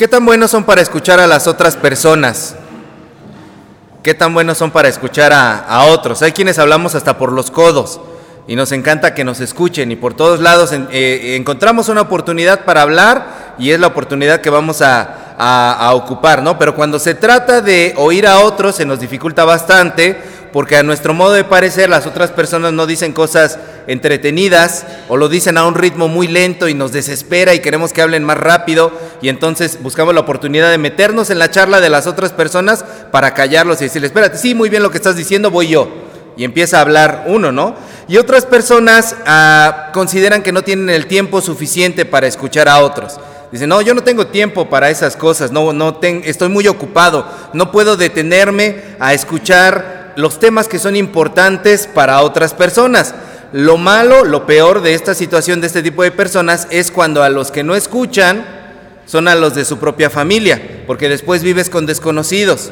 ¿Qué tan buenos son para escuchar a las otras personas? ¿Qué tan buenos son para escuchar a, otros? Hay quienes hablamos hasta por los codos y nos encanta que nos escuchen y por todos lados eh, encontramos una oportunidad para hablar y es la oportunidad que vamos a, a, ocupar, ¿no? Pero cuando se trata de oír a otros se nos dificulta bastante porque a nuestro modo de parecer las otras personas no dicen cosas entretenidas o lo dicen a un ritmo muy lento y nos desespera y queremos que hablen más rápido y entonces buscamos la oportunidad de meternos en la charla de las otras personas para callarlos y decirles, espérate, sí, muy bien lo que estás diciendo, voy yo. Y empieza a hablar uno, ¿no? Y otras personas ah, consideran que no tienen el tiempo suficiente para escuchar a otros. Dicen, no, yo no tengo tiempo para esas cosas, no, no estoy muy ocupado, no puedo detenerme a escuchar los temas que son importantes para otras personas. Lo malo, lo peor de esta situación de este tipo de personas es cuando a los que no escuchan son a los de su propia familia, porque después vives con desconocidos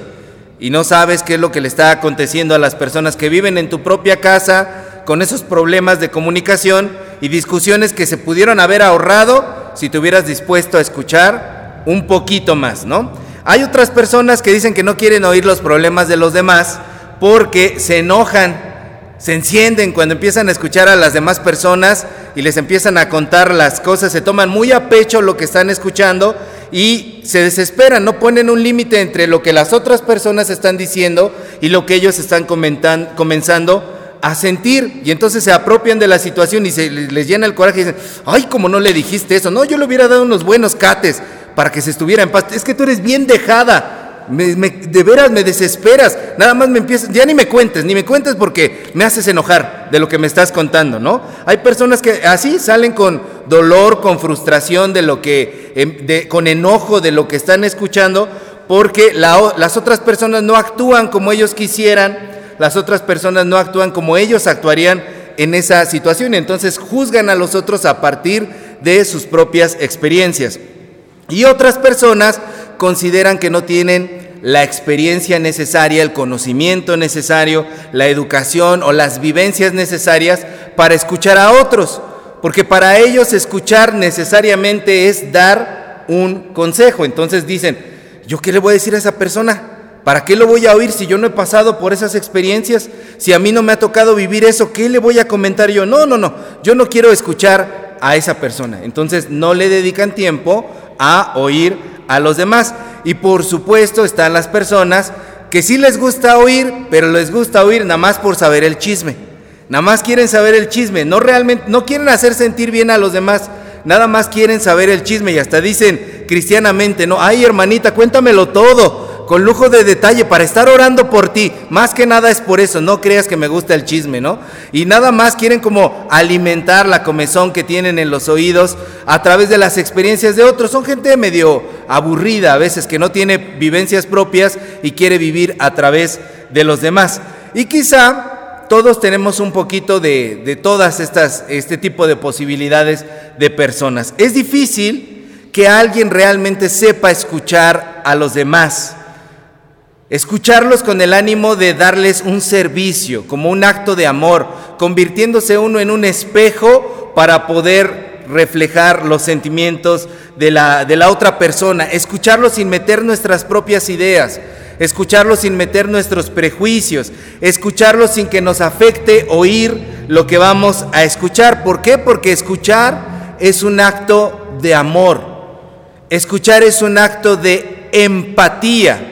y no sabes qué es lo que le está aconteciendo a las personas que viven en tu propia casa con esos problemas de comunicación y discusiones que se pudieron haber ahorrado si te hubieras dispuesto a escuchar un poquito más, ¿no? Hay otras personas que dicen que no quieren oír los problemas de los demás porque se enojan, se encienden cuando empiezan a escuchar a las demás personas y les empiezan a contar las cosas, se toman muy a pecho lo que están escuchando y se desesperan, no ponen un límite entre lo que las otras personas están diciendo y lo que ellos están comenzando a sentir. Y entonces se apropian de la situación y se les llena el coraje y dicen, ay, como no le dijiste eso, no, yo le hubiera dado unos buenos cates para que se estuviera en paz, es que tú eres bien dejada, de veras me desesperas. Nada más me empiezas, ya ni me cuentes, ni me cuentes porque me haces enojar de lo que me estás contando, ¿no? Hay personas que así salen con dolor, con frustración de lo que, em, con enojo de lo que están escuchando, porque las otras personas no actúan como ellos quisieran, las otras personas no actúan como ellos actuarían en esa situación, entonces juzgan a los otros a partir de sus propias experiencias. Y otras personas consideran que no tienen la experiencia necesaria, el conocimiento necesario, la educación o las vivencias necesarias para escuchar a otros, porque para ellos escuchar necesariamente es dar un consejo. Entonces dicen, ¿yo qué le voy a decir a esa persona? ¿Para qué lo voy a oír si yo no he pasado por esas experiencias? Si a mí no me ha tocado vivir eso, ¿qué le voy a comentar yo? No, no, no, yo no quiero escuchar a esa persona. Entonces no le dedican tiempo a oír a los demás. Y por supuesto están las personas que sí les gusta oír, pero les gusta oír nada más por saber el chisme. Nada más quieren saber el chisme, no realmente no quieren hacer sentir bien a los demás, nada más quieren saber el chisme. Y hasta dicen cristianamente, no, ay hermanita, cuéntamelo todo con lujo de detalle para estar orando por ti. Más que nada es por eso, no creas que me gusta el chisme, ¿no? Y nada más quieren como alimentar la comezón que tienen en los oídos a través de las experiencias de otros. Son gente medio aburrida a veces que no tiene vivencias propias y quiere vivir a través de los demás. Y quizá todos tenemos un poquito de, de todas estas, este tipo de posibilidades de personas. Es difícil que alguien realmente sepa escuchar a los demás. Escucharlos con el ánimo de darles un servicio, como un acto de amor, convirtiéndose uno en un espejo para poder reflejar los sentimientos de la, de la otra persona, escucharlos sin meter nuestras propias ideas, escucharlos sin meter nuestros prejuicios, escucharlos sin que nos afecte oír lo que vamos a escuchar. ¿Por qué? Porque escuchar es un acto de amor, escuchar es un acto de empatía.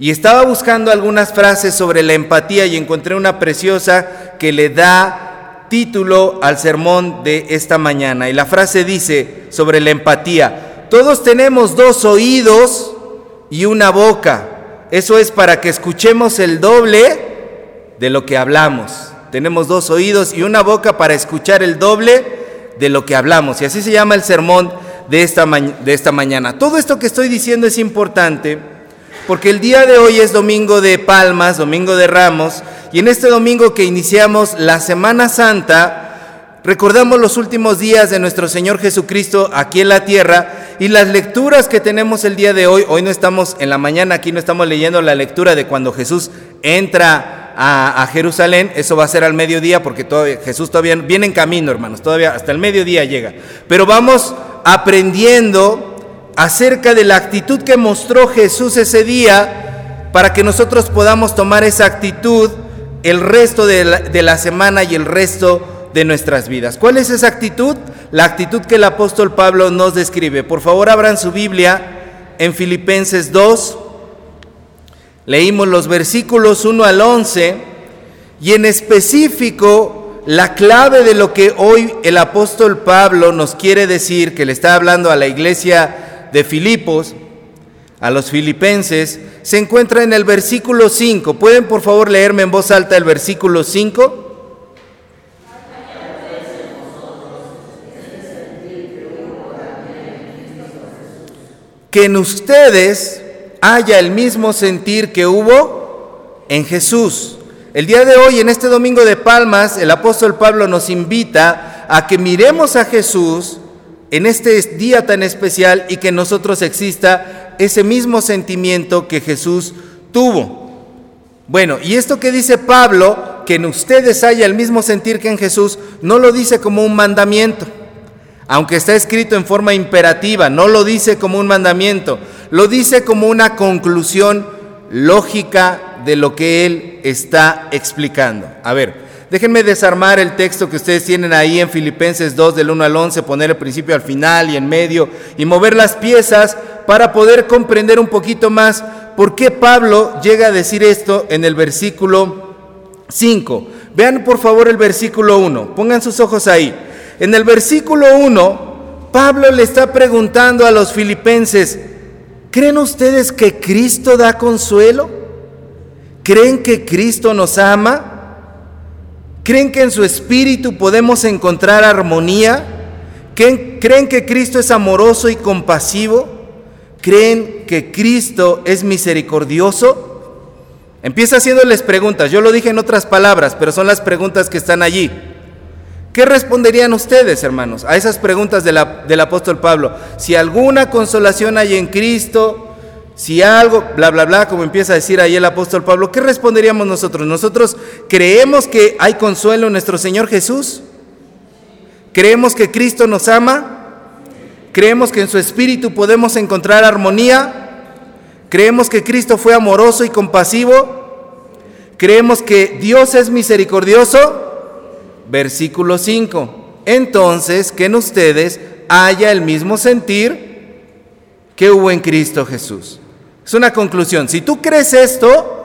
Y estaba buscando algunas frases sobre la empatía y encontré una preciosa que le da título al sermón de esta mañana. Y la frase dice sobre la empatía, todos tenemos dos oídos y una boca. Eso es para que escuchemos el doble de lo que hablamos. Tenemos dos oídos y una boca para escuchar el doble de lo que hablamos. Y así se llama el sermón de esta, de esta mañana. Todo esto que estoy diciendo es importante porque el día de hoy es domingo de Palmas, domingo de Ramos, y en este domingo que iniciamos la Semana Santa, recordamos los últimos días de nuestro Señor Jesucristo aquí en la tierra y las lecturas que tenemos el día de hoy. Hoy no estamos en la mañana, aquí no estamos leyendo la lectura de cuando Jesús entra a, Jerusalén, eso va a ser al mediodía porque Jesús todavía viene en camino, hermanos, todavía hasta el mediodía llega. Pero vamos aprendiendo acerca de la actitud que mostró Jesús ese día para que nosotros podamos tomar esa actitud el resto de la, semana y el resto de nuestras vidas. ¿Cuál es esa actitud? La actitud que el apóstol Pablo nos describe. Por favor, abran su Biblia en Filipenses 2. Leímos los versículos 1 al 11 y en específico la clave de lo que hoy el apóstol Pablo nos quiere decir, que le está hablando a la iglesia de Filipos, a los filipenses, se encuentra en el versículo 5. ¿Pueden por favor leerme en voz alta el versículo 5? Que en ustedes haya el mismo sentir que hubo en Jesús. El día de hoy, en este domingo de Palmas, el apóstol Pablo nos invita a que miremos a Jesús en este día tan especial y que en nosotros exista ese mismo sentimiento que Jesús tuvo. Bueno, y esto que dice Pablo, que en ustedes haya el mismo sentir que en Jesús, no lo dice como un mandamiento, aunque está escrito en forma imperativa, no lo dice como un mandamiento, lo dice como una conclusión lógica de lo que él está explicando. A ver, Déjenme desarmar el texto que ustedes tienen ahí en Filipenses 2 del 1 al 11, poner el principio al final y en medio y mover las piezas para poder comprender un poquito más por qué Pablo llega a decir esto en el versículo 5. Vean por favor el versículo 1, pongan sus ojos ahí. En el versículo 1, Pablo le está preguntando a los filipenses, ¿creen ustedes que Cristo da consuelo? ¿Creen que Cristo nos ama? ¿Creen que en su espíritu podemos encontrar armonía? ¿Creen que Cristo es amoroso y compasivo? ¿Creen que Cristo es misericordioso? Empieza haciéndoles preguntas. Yo lo dije en otras palabras, pero son las preguntas que están allí. ¿Qué responderían ustedes, hermanos, a esas preguntas del apóstol Pablo? Si alguna consolación hay en Cristo, si algo, bla, bla, bla, como empieza a decir ahí el apóstol Pablo, ¿qué responderíamos nosotros? ¿Nosotros creemos que hay consuelo en nuestro Señor Jesús? ¿Creemos que Cristo nos ama? ¿Creemos que en su espíritu podemos encontrar armonía? ¿Creemos que Cristo fue amoroso y compasivo? ¿Creemos que Dios es misericordioso? Versículo 5. Entonces, que en ustedes haya el mismo sentir que hubo en Cristo Jesús. Es una conclusión. Si tú crees esto,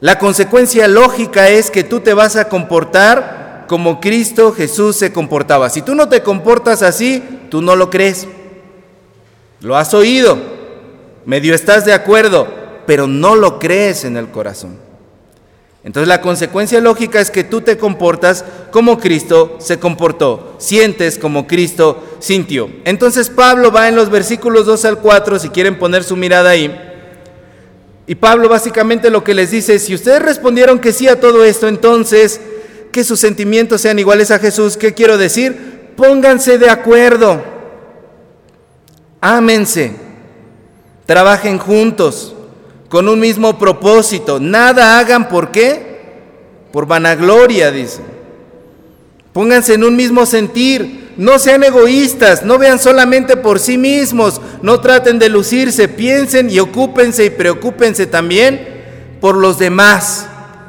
la consecuencia lógica es que tú te vas a comportar como Cristo Jesús se comportaba. Si tú no te comportas así, tú no lo crees. Lo has oído, medio estás de acuerdo, pero no lo crees en el corazón. Entonces la consecuencia lógica es que tú te comportas como Cristo se comportó, sientes como Cristo sintió. Entonces Pablo va en los versículos 2 al 4, si quieren poner su mirada ahí, y Pablo básicamente lo que les dice es, si ustedes respondieron que sí a todo esto, entonces que sus sentimientos sean iguales a Jesús, ¿qué quiero decir? Pónganse de acuerdo, ámense, trabajen juntos con un mismo propósito. Nada hagan por qué? Por vanagloria, dice. Pónganse en un mismo sentir. No sean egoístas, no vean solamente por sí mismos, no traten de lucirse, piensen y ocúpense y preocúpense también por los demás,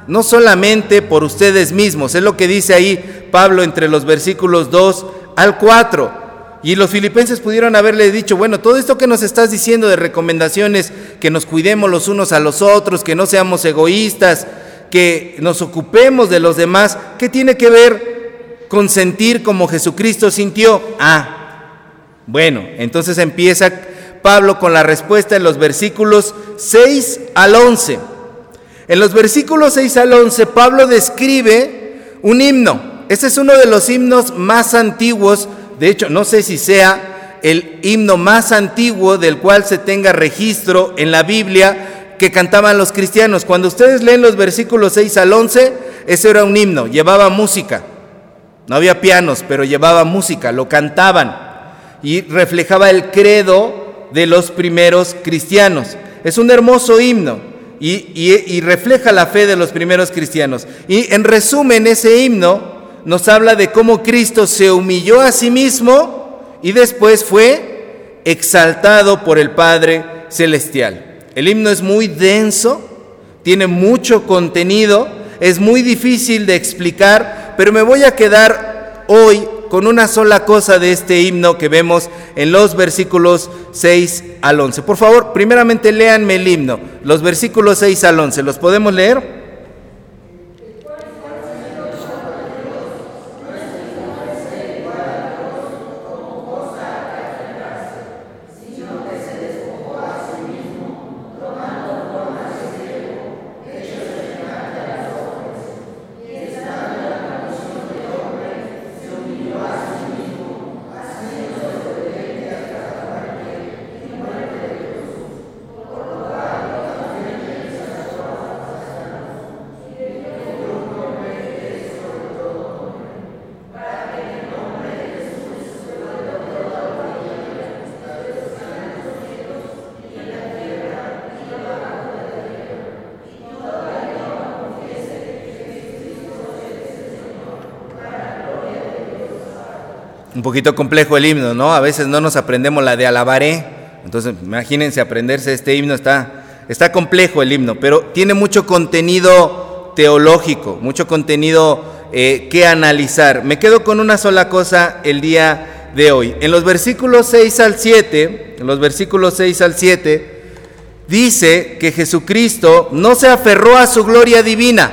no solamente por ustedes mismos. Es lo que dice ahí Pablo entre los versículos 2 al 4. Y los filipenses pudieron haberle dicho, bueno, todo esto que nos estás diciendo de recomendaciones, que nos cuidemos los unos a los otros, que no seamos egoístas, que nos ocupemos de los demás, ¿qué tiene que ver con sentir como Jesucristo sintió? Ah, bueno, entonces empieza Pablo con la respuesta en los versículos 6 al 11. En los versículos 6 al 11, Pablo describe un himno. Este es uno de los himnos más antiguos de hecho, no sé si sea el himno más antiguo del cual se tenga registro en la Biblia que cantaban los cristianos. Cuando ustedes leen los versículos 6 al 11, ese era un himno, llevaba música. No había pianos, pero llevaba música, lo cantaban y reflejaba el credo de los primeros cristianos. Es un hermoso himno y, refleja la fe de los primeros cristianos. Y en resumen, ese himno nos habla de cómo Cristo se humilló a sí mismo y después fue exaltado por el Padre Celestial. El himno es muy denso, tiene mucho contenido, es muy difícil de explicar, pero me voy a quedar hoy con una sola cosa de este himno que vemos en los versículos 6 al 11. Por favor, primeramente léanme el himno, los versículos 6 al 11. ¿Los podemos leer? Un poquito complejo el himno, ¿no? A veces no nos aprendemos la de alabaré. Entonces, imagínense aprenderse este himno, está, está complejo el himno, pero tiene mucho contenido teológico, mucho contenido eh, que analizar. Me quedo con una sola cosa el día de hoy. En los versículos 6 al 7, en los versículos 6 al 7, dice que Jesucristo no se aferró a su gloria divina,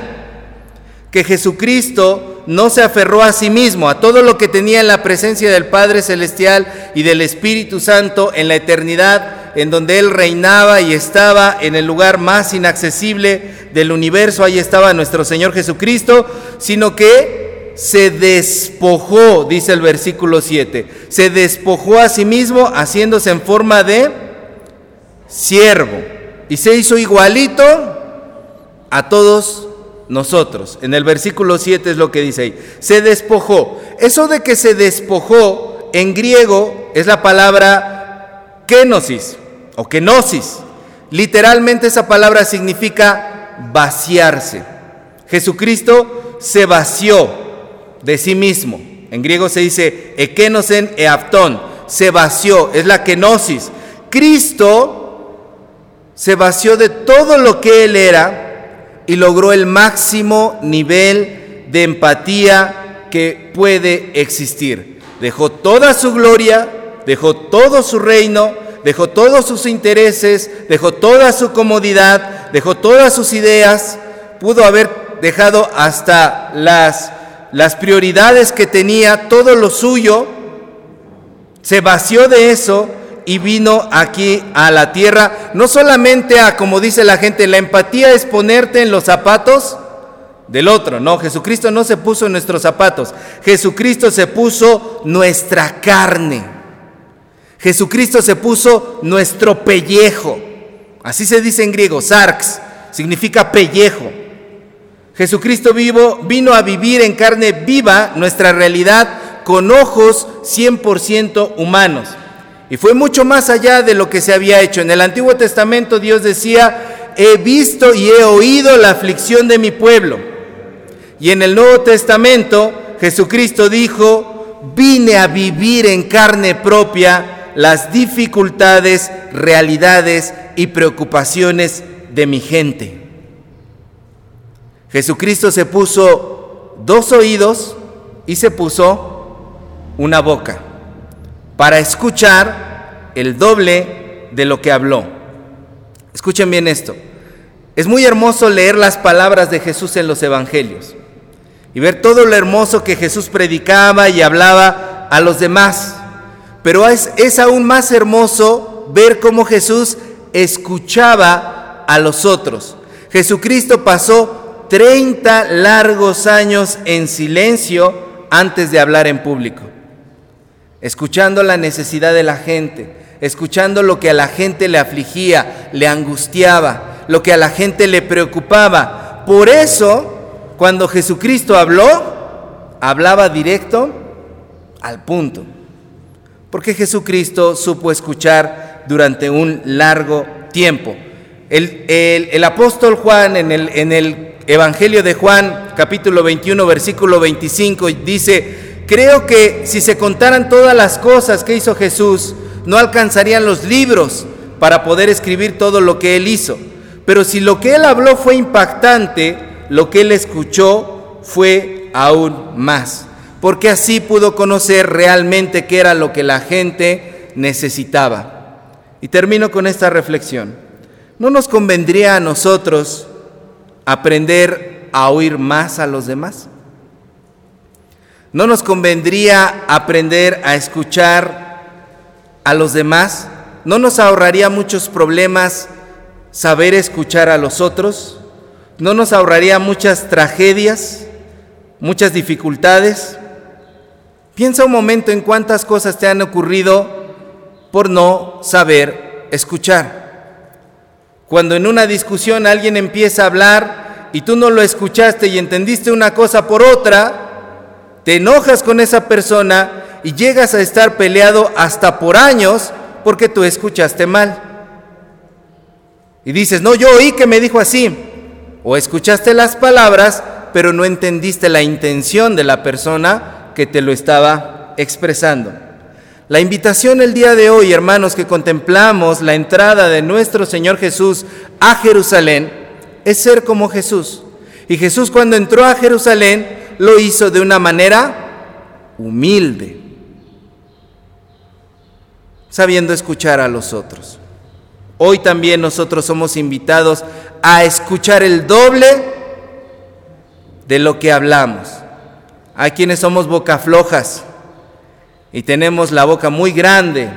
que Jesucristo no se aferró a sí mismo, a todo lo que tenía en la presencia del Padre Celestial y del Espíritu Santo en la eternidad, en donde Él reinaba y estaba en el lugar más inaccesible del universo, ahí estaba nuestro Señor Jesucristo, sino que se despojó, dice el versículo 7, se despojó a sí mismo haciéndose en forma de siervo y se hizo igualito a todos nosotros. En el versículo 7 es lo que dice ahí. Se despojó. Eso de que se despojó en griego es la palabra kenosis o kenosis. Literalmente esa palabra significa vaciarse. Jesucristo se vació de sí mismo. En griego se dice ekenosen eapton. Se vació, es la kenosis. Cristo se vació de todo lo que él era y logró el máximo nivel de empatía que puede existir. Dejó toda su gloria, dejó todo su reino, dejó todos sus intereses, dejó toda su comodidad, dejó todas sus ideas, pudo haber dejado hasta las, las prioridades que tenía, todo lo suyo, se vació de eso y vino aquí a la tierra, no solamente a, como dice la gente, la empatía es ponerte en los zapatos del otro, no, Jesucristo no se puso en nuestros zapatos, Jesucristo se puso nuestra carne, Jesucristo se puso nuestro pellejo, así se dice en griego, sarx, significa pellejo. Jesucristo vivo vino a vivir en carne viva nuestra realidad con ojos 100% humanos. Y fue mucho más allá de lo que se había hecho. En el Antiguo Testamento Dios decía, he visto y he oído la aflicción de mi pueblo. Y en el Nuevo Testamento Jesucristo dijo, vine a vivir en carne propia las dificultades, realidades y preocupaciones de mi gente. Jesucristo se puso dos oídos y se puso una boca para escuchar el doble de lo que habló. Escuchen bien esto. Es muy hermoso leer las palabras de Jesús en los evangelios y ver todo lo hermoso que Jesús predicaba y hablaba a los demás. Pero es, es aún más hermoso ver cómo Jesús escuchaba a los otros. Jesucristo pasó 30 largos años en silencio antes de hablar en público escuchando la necesidad de la gente, escuchando lo que a la gente le afligía, le angustiaba, lo que a la gente le preocupaba. Por eso, cuando Jesucristo habló, hablaba directo al punto. Porque Jesucristo supo escuchar durante un largo tiempo. El, apóstol Juan en el, en el Evangelio de Juan, capítulo 21, versículo 25, dice, Creo que si se contaran todas las cosas que hizo Jesús, no alcanzarían los libros para poder escribir todo lo que él hizo. Pero si lo que él habló fue impactante, lo que él escuchó fue aún más. Porque así pudo conocer realmente qué era lo que la gente necesitaba. Y termino con esta reflexión. ¿No nos convendría a nosotros aprender a oír más a los demás? ¿No nos convendría aprender a escuchar a los demás? ¿No nos ahorraría muchos problemas saber escuchar a los otros? ¿No nos ahorraría muchas tragedias, muchas dificultades? Piensa un momento en cuántas cosas te han ocurrido por no saber escuchar. Cuando en una discusión alguien empieza a hablar y tú no lo escuchaste y entendiste una cosa por otra, te enojas con esa persona y llegas a estar peleado hasta por años porque tú escuchaste mal. Y dices, no, yo oí que me dijo así. O escuchaste las palabras, pero no entendiste la intención de la persona que te lo estaba expresando. La invitación el día de hoy, hermanos, que contemplamos la entrada de nuestro Señor Jesús a Jerusalén, es ser como Jesús. Y Jesús cuando entró a Jerusalén lo hizo de una manera humilde sabiendo escuchar a los otros. Hoy también nosotros somos invitados a escuchar el doble de lo que hablamos. Hay quienes somos boca flojas y tenemos la boca muy grande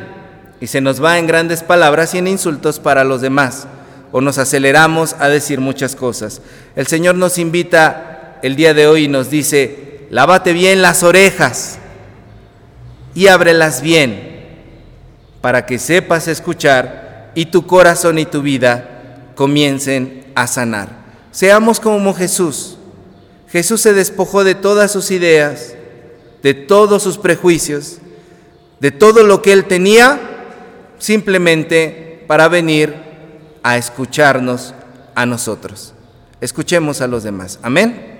y se nos va en grandes palabras y en insultos para los demás o nos aceleramos a decir muchas cosas. El Señor nos invita el día de hoy nos dice, lávate bien las orejas y ábrelas bien para que sepas escuchar y tu corazón y tu vida comiencen a sanar. Seamos como Jesús. Jesús se despojó de todas sus ideas, de todos sus prejuicios, de todo lo que él tenía, simplemente para venir a escucharnos a nosotros. Escuchemos a los demás. Amén.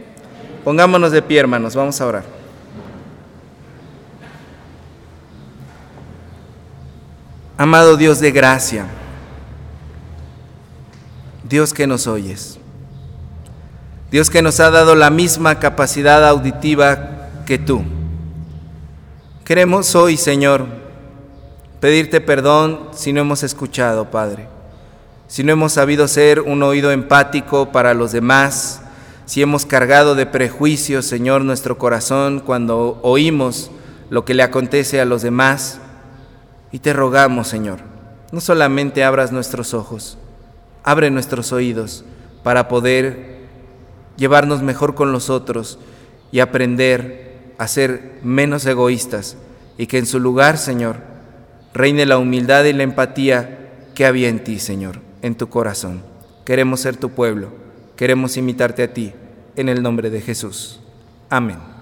Pongámonos de pie, hermanos. Vamos a orar. Amado Dios de gracia, Dios que nos oyes, Dios que nos ha dado la misma capacidad auditiva que tú. Queremos hoy, Señor, pedirte perdón si no hemos escuchado, Padre, si no hemos sabido ser un oído empático para los demás, si hemos cargado de prejuicios, Señor, nuestro corazón cuando oímos lo que le acontece a los demás. Y te rogamos, Señor, no solamente abras nuestros ojos, abre nuestros oídos para poder llevarnos mejor con los otros y aprender a ser menos egoístas y que en su lugar, Señor, reine la humildad y la empatía que había en ti, Señor, en tu corazón. Queremos ser tu pueblo, queremos imitarte a ti, en el nombre de Jesús. Amén.